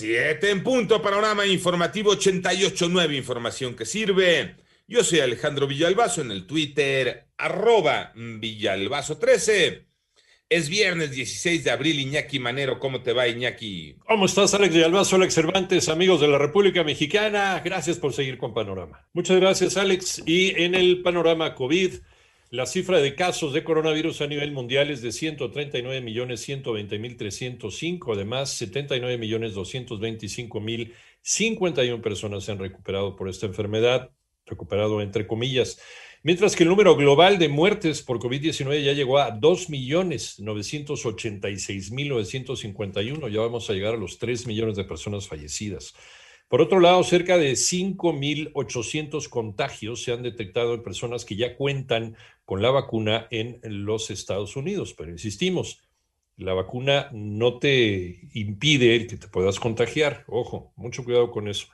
Siete en punto, panorama informativo 88.9, información que sirve. Yo soy Alejandro Villalbazo en el Twitter, arroba Villalbazo13. Es viernes 16 de abril, Iñaki Manero. ¿Cómo te va, Iñaki? ¿Cómo estás, Alex Villalbazo, Alex Cervantes, amigos de la República Mexicana? Gracias por seguir con Panorama. Muchas gracias, Alex. Y en el panorama COVID, la cifra de casos de coronavirus a nivel mundial es de 139 millones 120 mil 305. Además, 79 millones 225 mil 51 personas se han recuperado por esta enfermedad, recuperado entre comillas. Mientras que el número global de muertes por COVID-19 ya llegó a 2 millones 986 mil 951. Ya vamos a llegar a los 3 millones de personas fallecidas. Por otro lado, cerca de 5.800 contagios se han detectado en personas que ya cuentan con la vacuna en los Estados Unidos. Pero insistimos, la vacuna no te impide que te puedas contagiar. Ojo, mucho cuidado con eso.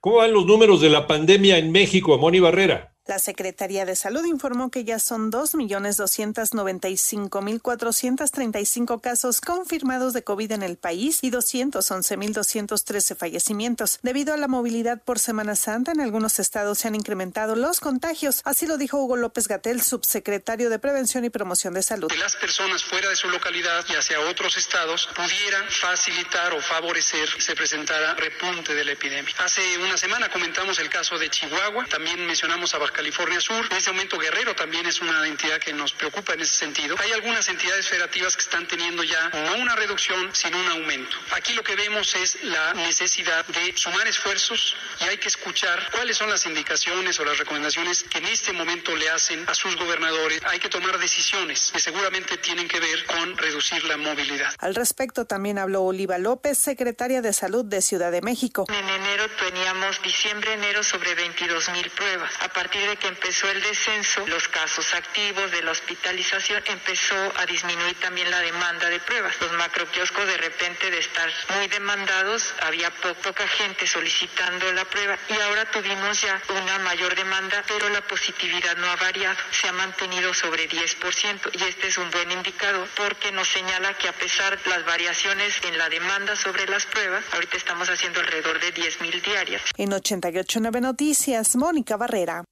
¿Cómo van los números de la pandemia en México, Moni Barrera? La Secretaría de Salud informó que ya son 2.295.435 casos confirmados de COVID en el país y 211.213 fallecimientos. Debido a la movilidad por Semana Santa, en algunos estados se han incrementado los contagios. Así lo dijo Hugo López Gatel, subsecretario de Prevención y Promoción de Salud. Que las personas fuera de su localidad y hacia otros estados pudieran facilitar o favorecer que se presentara repunte de la epidemia. Hace una semana comentamos el caso de Chihuahua, también mencionamos a California Sur. En este momento Guerrero también es una entidad que nos preocupa en ese sentido. Hay algunas entidades federativas que están teniendo ya no una reducción, sino un aumento. Aquí lo que vemos es la necesidad de sumar esfuerzos y hay que escuchar cuáles son las indicaciones o las recomendaciones que en este momento le hacen a sus gobernadores. Hay que tomar decisiones que seguramente tienen que ver con reducir la movilidad. Al respecto también habló Oliva López, secretaria de Salud de Ciudad de México. En enero teníamos diciembre, enero sobre 22 mil pruebas. A partir de que empezó el descenso, los casos activos de la hospitalización empezó a disminuir también la demanda de pruebas. Los macroquioscos de repente de estar muy demandados, había poca gente solicitando la prueba y ahora tuvimos ya una mayor demanda, pero la positividad no ha variado, se ha mantenido sobre 10% y este es un buen indicador porque nos señala que a pesar de las variaciones en la demanda sobre las pruebas, ahorita estamos haciendo alrededor de 10 mil diarias. En 889 Noticias, Mónica Barrera.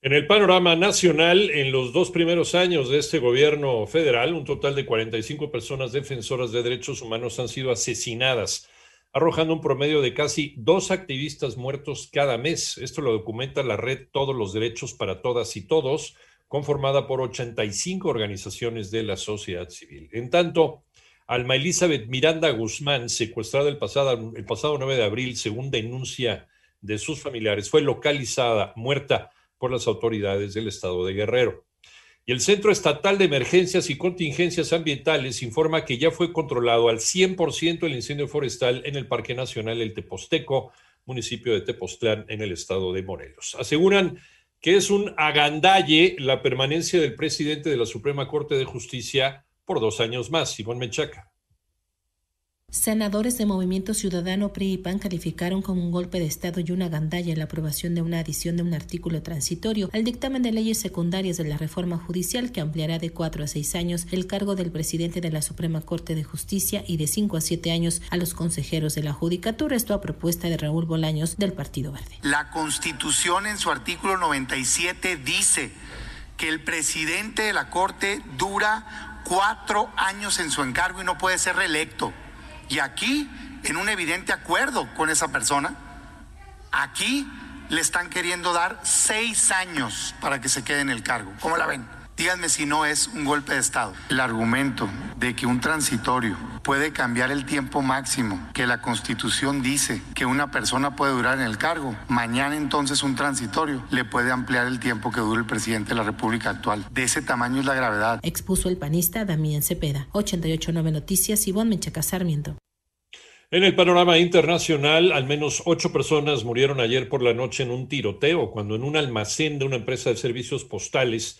En el panorama nacional, en los dos primeros años de este gobierno federal, un total de 45 personas defensoras de derechos humanos han sido asesinadas, arrojando un promedio de casi dos activistas muertos cada mes. Esto lo documenta la red Todos los Derechos para Todas y Todos, conformada por 85 organizaciones de la sociedad civil. En tanto, Alma Elizabeth Miranda Guzmán, secuestrada el pasado, el pasado 9 de abril, según denuncia de sus familiares, fue localizada muerta por las autoridades del estado de Guerrero. Y el Centro Estatal de Emergencias y Contingencias Ambientales informa que ya fue controlado al 100% el incendio forestal en el Parque Nacional El Teposteco, municipio de Tepoztlán, en el estado de Morelos. Aseguran que es un agandalle la permanencia del presidente de la Suprema Corte de Justicia por dos años más, Simón Menchaca. Senadores de Movimiento Ciudadano PRI y PAN calificaron como un golpe de Estado y una gandalla la aprobación de una adición de un artículo transitorio al dictamen de leyes secundarias de la reforma judicial que ampliará de cuatro a seis años el cargo del presidente de la Suprema Corte de Justicia y de cinco a siete años a los consejeros de la Judicatura. Esto a propuesta de Raúl Bolaños del Partido Verde. La Constitución en su artículo 97 dice que el presidente de la Corte dura cuatro años en su encargo y no puede ser reelecto. Y aquí, en un evidente acuerdo con esa persona, aquí le están queriendo dar seis años para que se quede en el cargo. ¿Cómo la ven? Díganme si no es un golpe de Estado. El argumento de que un transitorio puede cambiar el tiempo máximo que la Constitución dice que una persona puede durar en el cargo, mañana entonces un transitorio le puede ampliar el tiempo que dure el presidente de la República actual. De ese tamaño es la gravedad. Expuso el panista Damián Cepeda. 889 Noticias, Ivonne Menchaca Sarmiento. En el panorama internacional, al menos ocho personas murieron ayer por la noche en un tiroteo cuando en un almacén de una empresa de servicios postales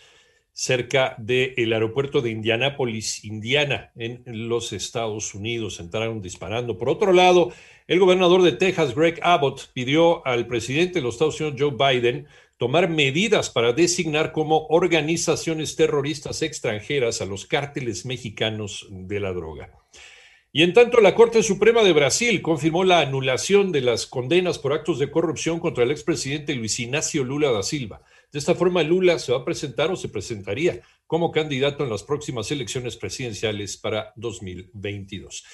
cerca del aeropuerto de Indianápolis, Indiana, en los Estados Unidos. Entraron disparando. Por otro lado, el gobernador de Texas, Greg Abbott, pidió al presidente de los Estados Unidos, Joe Biden, tomar medidas para designar como organizaciones terroristas extranjeras a los cárteles mexicanos de la droga. Y en tanto, la Corte Suprema de Brasil confirmó la anulación de las condenas por actos de corrupción contra el expresidente Luis Ignacio Lula da Silva. De esta forma, Lula se va a presentar o se presentaría como candidato en las próximas elecciones presidenciales para 2022.